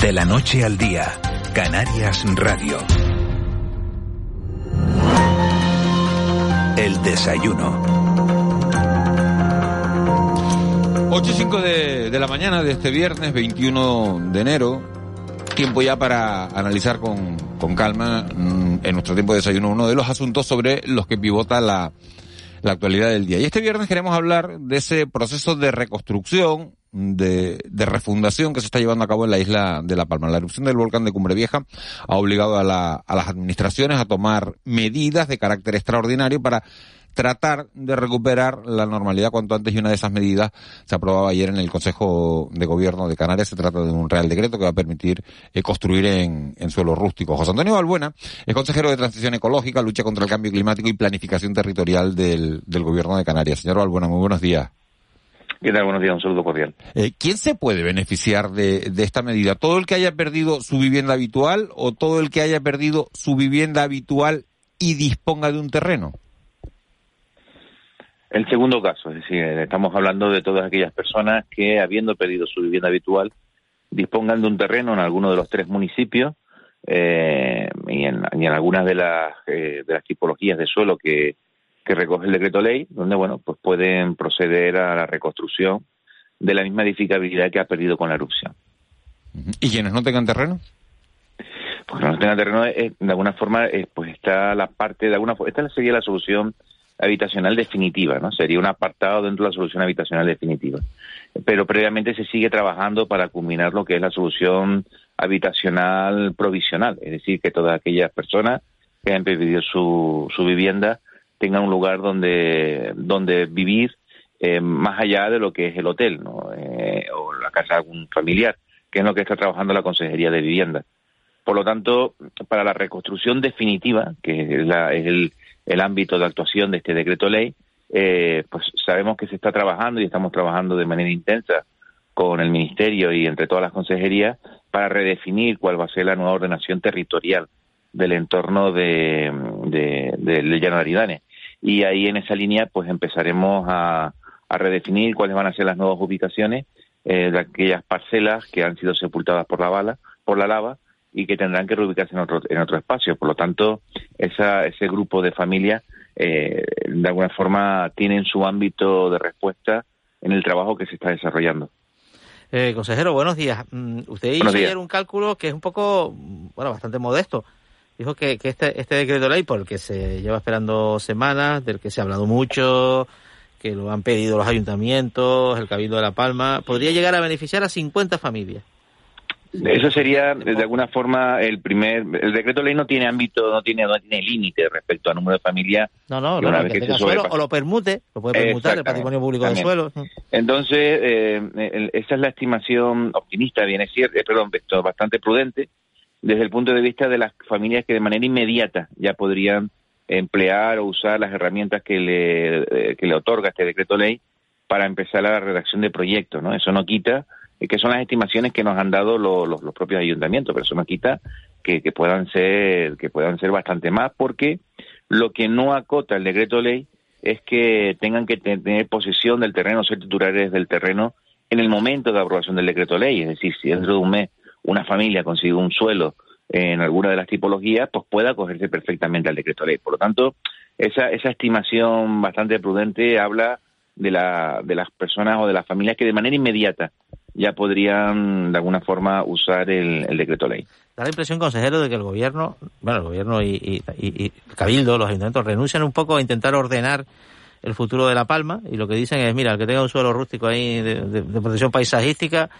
De la noche al día, Canarias Radio. El desayuno. 8 y 5 de, de la mañana de este viernes 21 de enero. Tiempo ya para analizar con, con calma mm, en nuestro tiempo de desayuno uno de los asuntos sobre los que pivota la, la actualidad del día. Y este viernes queremos hablar de ese proceso de reconstrucción, de, de, refundación que se está llevando a cabo en la isla de La Palma. La erupción del volcán de Cumbre Vieja ha obligado a, la, a las administraciones a tomar medidas de carácter extraordinario para tratar de recuperar la normalidad cuanto antes y una de esas medidas se aprobaba ayer en el Consejo de Gobierno de Canarias. Se trata de un Real Decreto que va a permitir eh, construir en, en suelo rústico. José Antonio Balbuena es consejero de Transición Ecológica, Lucha contra el Cambio Climático y Planificación Territorial del, del Gobierno de Canarias. Señor Balbuena, muy buenos días. ¿Qué tal? Buenos días, un saludo cordial. Eh, ¿Quién se puede beneficiar de, de, esta medida? ¿Todo el que haya perdido su vivienda habitual o todo el que haya perdido su vivienda habitual y disponga de un terreno? El segundo caso, es decir, estamos hablando de todas aquellas personas que, habiendo perdido su vivienda habitual, dispongan de un terreno en alguno de los tres municipios eh, y, en, y, en, algunas de las, eh, de las tipologías de suelo que, que recoge el decreto ley, donde bueno, pues pueden proceder a la reconstrucción de la misma edificabilidad que ha perdido con la erupción. ¿Y quienes no tengan terreno? Pues no tengan terreno, eh, de alguna forma, eh, pues está la parte, de alguna esta sería la solución habitacional definitiva, ¿no? Sería un apartado dentro de la solución habitacional definitiva. Pero previamente se sigue trabajando para culminar lo que es la solución habitacional provisional, es decir, que todas aquellas personas que han perdido su, su vivienda tengan un lugar donde, donde vivir eh, más allá de lo que es el hotel ¿no? Eh, o la casa de algún familiar, que es lo que está trabajando la Consejería de Vivienda. Por lo tanto, para la reconstrucción definitiva, que es, la, es el, el, ámbito de actuación de este decreto ley, eh, pues sabemos que se está trabajando y estamos trabajando de manera intensa con el Ministerio y entre todas las consejerías para redefinir cuál va a ser la nueva ordenación territorial del entorno de, de, de, Llano de Aridane y ahí en esa línea pues empezaremos a, a redefinir cuáles van a ser las nuevas ubicaciones eh, de aquellas parcelas que han sido sepultadas por la bala, por la lava y que tendrán que reubicarse en otro, en otro espacio. Por lo tanto, esa, ese grupo de familias eh, de alguna forma tienen su ámbito de respuesta en el trabajo que se está desarrollando. Eh, consejero, buenos días. Usted hizo ayer un cálculo que es un poco, bueno, bastante modesto dijo que, que este, este decreto ley, por el que se lleva esperando semanas, del que se ha hablado mucho, que lo han pedido los ayuntamientos, el Cabildo de La Palma, podría llegar a beneficiar a 50 familias. Eso sería, de alguna forma, el primer. El decreto ley no tiene ámbito, no tiene, no tiene límite respecto al número de familias. No, no, no, que, que tenga suelo o lo permute, lo puede permutar el patrimonio público de suelo. Entonces, eh, esa es la estimación optimista, bien es cierto, perdón, bastante prudente, desde el punto de vista de las familias que de manera inmediata ya podrían emplear o usar las herramientas que le, que le otorga este decreto ley para empezar la redacción de proyectos, ¿no? Eso no quita que son las estimaciones que nos han dado los, los, los propios ayuntamientos, pero eso no quita que, que, puedan ser que puedan ser bastante más, porque lo que no acota el decreto ley es que tengan que tener posesión del terreno, ser titulares del terreno en el momento de aprobación del decreto ley, es decir, si dentro de un mes una familia consigue un suelo en alguna de las tipologías, pues pueda acogerse perfectamente al decreto ley. Por lo tanto, esa, esa estimación bastante prudente habla de, la, de las personas o de las familias que de manera inmediata ya podrían de alguna forma usar el, decreto ley. Da la impresión, consejero, de que el gobierno, bueno, el gobierno y, y, el cabildo, los ayuntamientos renuncian un poco a intentar ordenar el futuro de La Palma y lo que dicen es, mira, el que tenga un suelo rústico ahí de protección paisajística,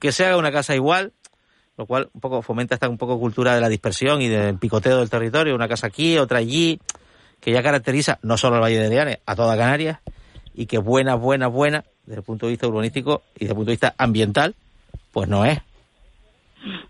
que se haga una casa igual, lo cual un poco fomenta esta un poco cultura de la dispersión y del picoteo del territorio, una casa aquí, otra allí, que ya caracteriza no solo al Valle de Leanes, a toda Canarias, y que buena, buena, buena, desde el punto de vista urbanístico y desde el punto de vista ambiental, pues no es.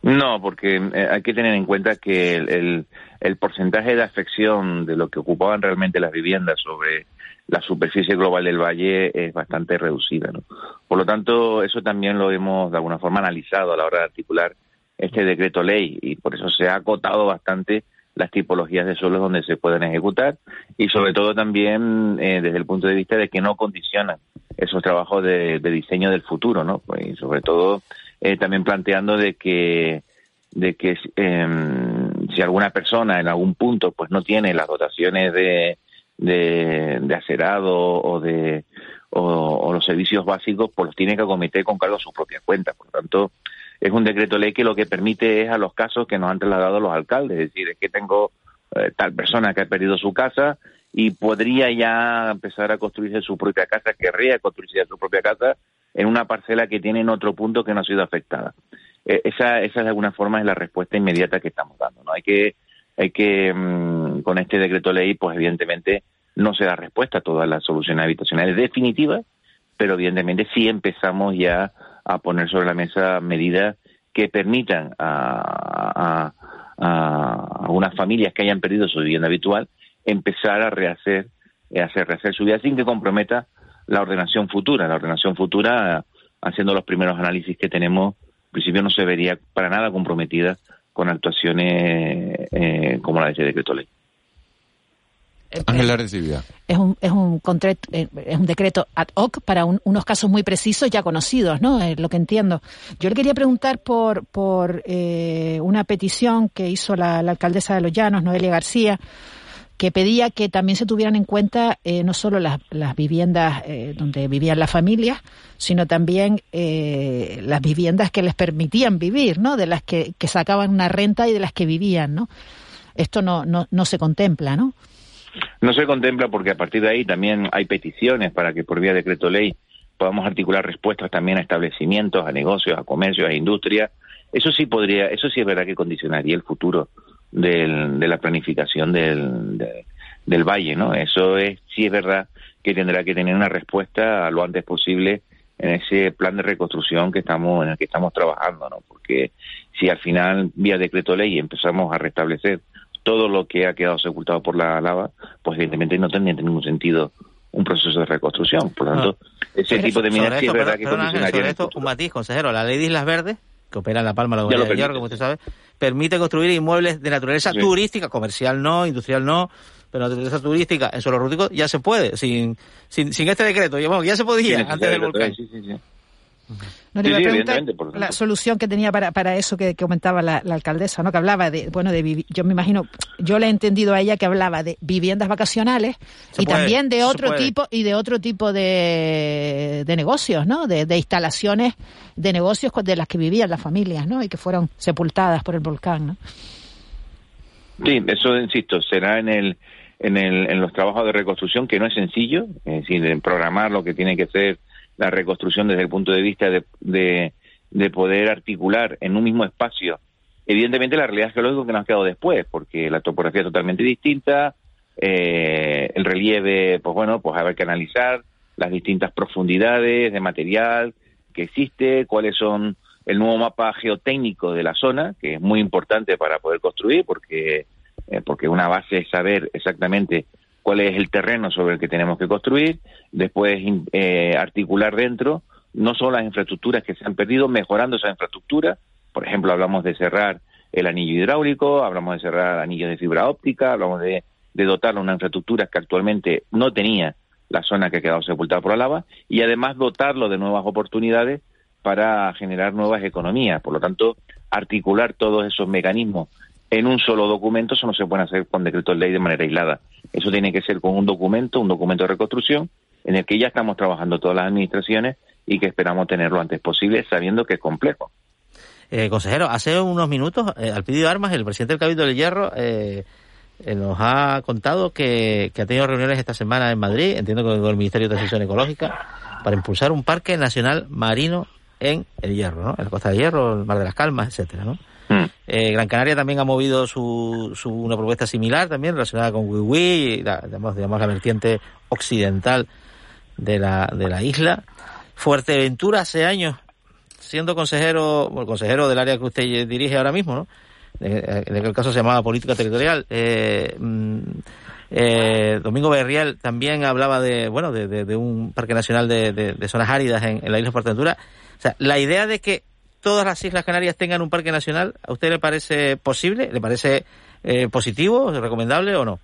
No, porque eh, hay que tener en cuenta que el, el, el, porcentaje de afección de lo que ocupaban realmente las viviendas sobre la superficie global del valle es bastante reducida. ¿no? Por lo tanto, eso también lo hemos de alguna forma analizado a la hora de articular este decreto ley y por eso se ha acotado bastante las tipologías de suelos donde se pueden ejecutar y sobre todo también eh, desde el punto de vista de que no condicionan esos trabajos de, diseño del futuro, ¿no? Pues, y sobre todo eh, también planteando de que de que em, si alguna persona en algún punto pues no tiene las dotaciones de, de, acerado o de o, los servicios básicos, pues los tiene que acometer con cargo a su propia cuenta. Por lo tanto, es un decreto ley que lo que permite es a los casos que nos han trasladado los alcaldes, es decir, es que tengo eh, tal persona que ha perdido su casa y podría ya empezar a construirse su propia casa, querría construirse su propia casa en una parcela que tiene en otro punto que no ha sido afectada. Eh, esa, esa de alguna forma es la respuesta inmediata que estamos dando. ¿no? Hay que, hay que mm, con este decreto ley, pues evidentemente no se da respuesta a todas las soluciones habitacionales definitivas, pero evidentemente sí empezamos ya a poner sobre la mesa medidas que permitan a, a, unas familias que hayan perdido su vivienda habitual empezar a rehacer, a hacer rehacer su vida sin que comprometa la ordenación futura. La ordenación futura, haciendo los primeros análisis que tenemos, principio no se vería para nada comprometida con actuaciones eh, como la de este decreto ley. Eh, Ángela recibía. Es un, es, un eh, es un decreto ad hoc para unos casos muy precisos ya conocidos, ¿no? Es lo que entiendo. Yo le quería preguntar por, por una petición que hizo la, la, alcaldesa de Los Llanos, Noelia García, que pedía que también se tuvieran en cuenta eh, no solo las, las viviendas eh, donde vivían las familias, sino también eh, las viviendas que les permitían vivir, ¿no? De las que, que, sacaban una renta y de las que vivían, ¿no? Esto no, no, no se contempla, ¿no? No se contempla porque a partir de ahí también hay peticiones para que por vía de decreto ley podamos articular respuestas también a establecimientos, a negocios, a comercios, a industrias. Eso sí podría, eso sí es verdad que condicionaría el futuro del, de la planificación del, del valle, ¿no? Eso es, sí es verdad que tendrá que tener una respuesta lo antes posible en ese plan de reconstrucción que estamos en el que estamos trabajando, ¿no? Porque si al final vía decreto ley empezamos a restablecer todo lo que ha quedado sepultado por la lava, pues evidentemente no tendría ningún sentido un proceso de reconstrucción. Por lo tanto, ese tipo de sí es verdad que condicionaría. esto, un matiz, consejero, la ley de Islas Verdes que opera en La Palma, la Gobierno de Hierro, como usted sabe, permite construir inmuebles de naturaleza turística, comercial no, industrial no, pero naturaleza turística en suelo rústico ya se puede, sin, sin, sin este decreto, ya, ya se podía antes del volcán. No le iba a preguntar la solución que tenía para, para eso que, comentaba la, alcaldesa, ¿no? Que hablaba de, bueno, de yo me imagino, yo le he entendido a ella que hablaba de viviendas vacacionales y también de otro tipo y de otro tipo de, de negocios, ¿no? De, de, instalaciones de negocios de las que vivían las familias, ¿no? Y que fueron sepultadas por el volcán, ¿no? Sí, eso insisto, será en el en, el, en los trabajos de reconstrucción que no es sencillo, es decir, en programar lo que tiene que ser la reconstrucción desde el punto de vista de, de, poder articular en un mismo espacio. Evidentemente la realidad geológica que nos ha quedado después, porque la topografía es totalmente distinta, eh, el relieve, pues bueno, pues habrá que analizar las distintas profundidades de material que existe, cuáles son el nuevo mapa geotécnico de la zona, que es muy importante para poder construir, porque, eh, porque una base es saber exactamente cuál es el terreno sobre el que tenemos que construir, después eh, articular dentro no solo las infraestructuras que se han perdido, mejorando esa infraestructura, por ejemplo, hablamos de cerrar el anillo hidráulico, hablamos de cerrar anillos de fibra óptica, hablamos de, de una infraestructura que actualmente no tenía la zona que ha quedado sepultada por la lava, y además dotarlo de nuevas oportunidades para generar nuevas economías. Por lo tanto, articular todos esos mecanismos en un solo documento, eso no se puede hacer con decreto de ley de manera aislada. Eso tiene que ser con un documento, un documento de reconstrucción, en el que ya estamos trabajando todas las administraciones y que esperamos tenerlo antes posible, sabiendo que es complejo. Eh, consejero, hace unos minutos, eh, al pedido de armas, el presidente del Cabildo del Hierro eh, eh, nos ha contado que, ha tenido reuniones esta semana en Madrid, entiendo que con el Ministerio de Transición Ecológica, para impulsar un parque nacional marino en el Hierro, ¿no? En la Costa del Hierro, el Mar de las Calmas, etcétera, ¿no? Mm. Eh, Gran Canaria también ha movido su, su, una propuesta similar también relacionada con Wiwi, la, digamos, digamos, la vertiente occidental de la, de la isla. Fuerteventura hace años, siendo consejero, el consejero del área que usted dirige ahora mismo, ¿no? En el caso se llamaba política territorial. Eh, mm, eh, Domingo Berrial también hablaba de, bueno, de, de, un parque nacional de, de zonas áridas en, en la isla de Fuerteventura. O sea, la idea de que todas las Islas Canarias tengan un parque nacional, ¿a usted le parece posible? ¿Le parece eh, positivo, recomendable o no?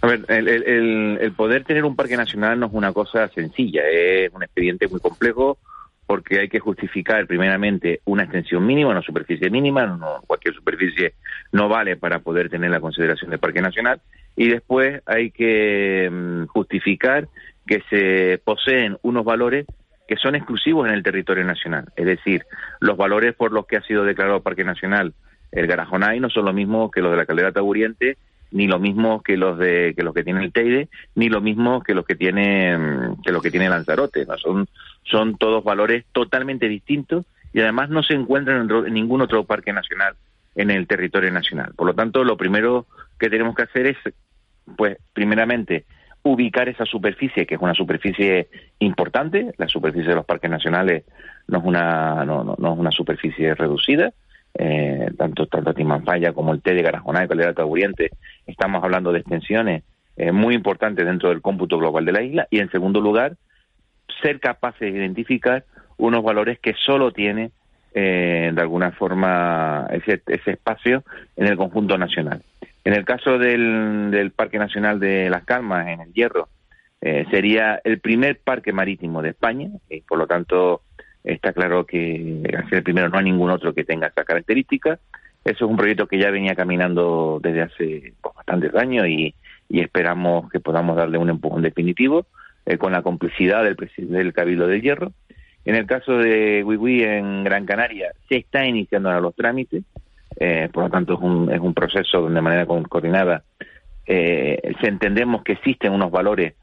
A ver, el, poder tener un parque nacional no es una cosa sencilla, es un expediente muy complejo porque hay que justificar primeramente una extensión mínima, una superficie mínima, no, cualquier superficie no vale para poder tener la consideración de parque nacional, y después hay que mm, justificar que se poseen unos valores que son exclusivos en el territorio nacional, es decir, los valores por los que ha sido declarado parque nacional el Garajonay no son los mismos que los de la caldera Taburiente, ni los mismos que los de que los que tiene el Teide, ni los mismos que los que tiene mm, que los que tiene Lanzarote, ¿no? son son todos valores totalmente distintos y además no se encuentran en, ningún otro parque nacional en el territorio nacional. Por lo tanto, lo primero que tenemos que hacer es pues primeramente ubicar esa superficie, que es una superficie importante, la superficie de los parques nacionales no es una no, no, no es una superficie reducida, eh, tanto, tanto Timanfaya como el T de Garajonay y Calera Taburiente, estamos hablando de extensiones eh, muy importantes dentro del cómputo global de la isla. Y en segundo lugar, ser capaces de identificar unos valores que solo tiene eh, de alguna forma ese, ese espacio en el conjunto nacional. En el caso del, Parque Nacional de Las Calmas, en el Hierro, eh, sería el primer parque marítimo de España y por lo tanto Está claro que al ser el primero no hay ningún otro que tenga esa característica. Eso es un proyecto que ya venía caminando desde hace pues, bastantes años y, esperamos que podamos darle un empujón definitivo eh, con la complicidad del, del Cabildo del Hierro. En el caso de Wiwi en Gran Canaria se está iniciando ahora los trámites, eh, por lo tanto es un, es un proceso donde de manera coordinada eh, entendemos que existen unos valores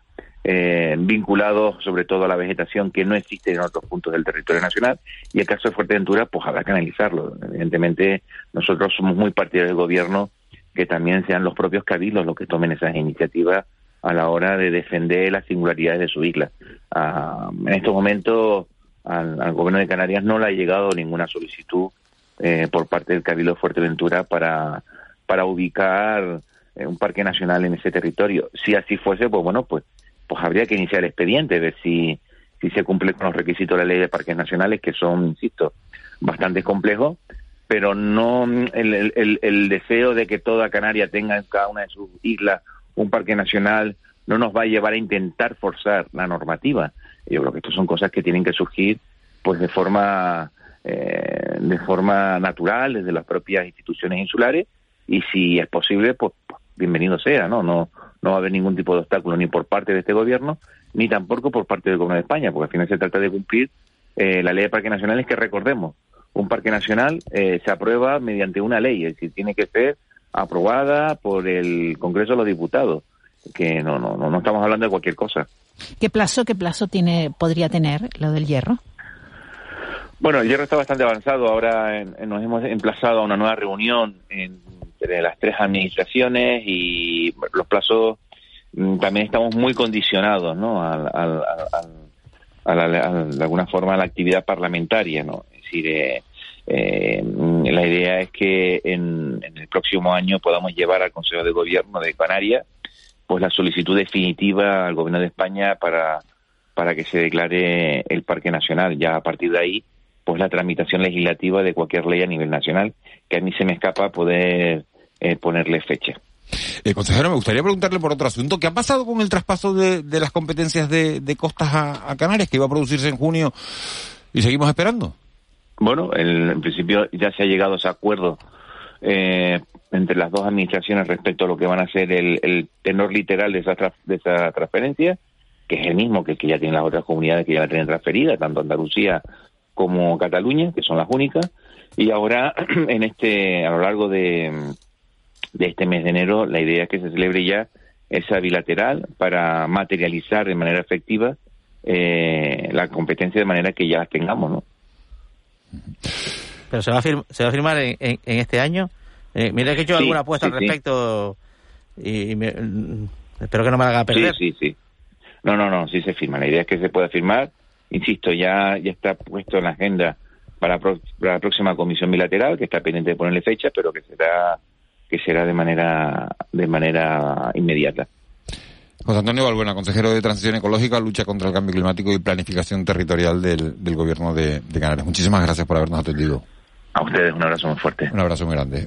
eh, vinculados sobre todo a la vegetación que no existe en otros puntos del territorio nacional y el caso de Fuerteventura pues habrá que analizarlo. Evidentemente nosotros somos muy partidarios del gobierno que también sean los propios cabildos los que tomen esas iniciativas a la hora de defender las singularidades de su isla. Ah, en estos momentos al, gobierno de Canarias no le ha llegado ninguna solicitud eh, por parte del Cabildo de Fuerteventura para, para ubicar eh, un parque nacional en ese territorio. Si así fuese, pues bueno, pues pues habría que iniciar el expediente, ver si, si se cumple con los requisitos de la ley de parques nacionales, que son, insisto, bastante complejos, pero no el, el, el deseo de que toda Canaria tenga en cada una de sus islas un parque nacional no nos va a llevar a intentar forzar la normativa. Yo creo que estas son cosas que tienen que surgir pues de forma eh, de forma natural desde las propias instituciones insulares y si es posible pues, pues bienvenido sea, ¿no? No no va a haber ningún tipo de obstáculo ni por parte de este gobierno, ni tampoco por parte del gobierno de España, porque al final se trata de cumplir eh, la ley de parques nacionales que recordemos, un parque nacional eh, se aprueba mediante una ley, es decir, tiene que ser aprobada por el Congreso de los Diputados, que no, no, no, estamos hablando de cualquier cosa. ¿Qué plazo, qué plazo tiene, podría tener lo del hierro? Bueno, el hierro está bastante avanzado. Ahora nos hemos emplazado a una nueva reunión en entre las tres administraciones y los plazos mm, también estamos muy condicionados, ¿no? Al, de alguna forma a la actividad parlamentaria, ¿no? Es decir, eh, eh, la idea es que en, el próximo año podamos llevar al Consejo de Gobierno de Canarias pues la solicitud definitiva al Gobierno de España para, para que se declare el Parque Nacional. Ya a partir de ahí, pues la tramitación legislativa de cualquier ley a nivel nacional, que a mí se me escapa poder eh, ponerle fecha. Eh, consejero, me gustaría preguntarle por otro asunto. ¿Qué ha pasado con el traspaso de, las competencias de, costas a, Canarias, que iba a producirse en junio y seguimos esperando? Bueno, en principio ya se ha llegado a ese acuerdo eh, entre las dos administraciones respecto a lo que van a ser el, tenor literal de esa, de esa transferencia, que es el mismo que, que ya tienen las otras comunidades que ya la tienen transferida, tanto Andalucía como Cataluña, que son las únicas. Y ahora, en este, a lo largo de, de este mes de enero, la idea es que se celebre ya esa bilateral para materializar de manera efectiva eh, la competencia de manera que ya la tengamos, ¿no? Pero se va a, se va a firmar en, en, este año. Eh, mira que he hecho alguna apuesta al respecto y, mm, espero que no me haga perder. Sí, sí, sí. No, no, no, sí se firma. La idea es que se pueda firmar. Insisto, ya, ya está puesto en la agenda para, para la próxima comisión bilateral, que está pendiente de ponerle fecha, pero que será que será de manera, de manera inmediata. José Antonio Balbuena, consejero de Transición Ecológica, Lucha contra el Cambio Climático y Planificación Territorial del, del Gobierno de, de Canarias. Muchísimas gracias por habernos atendido. A ustedes un abrazo muy fuerte. Un abrazo muy grande.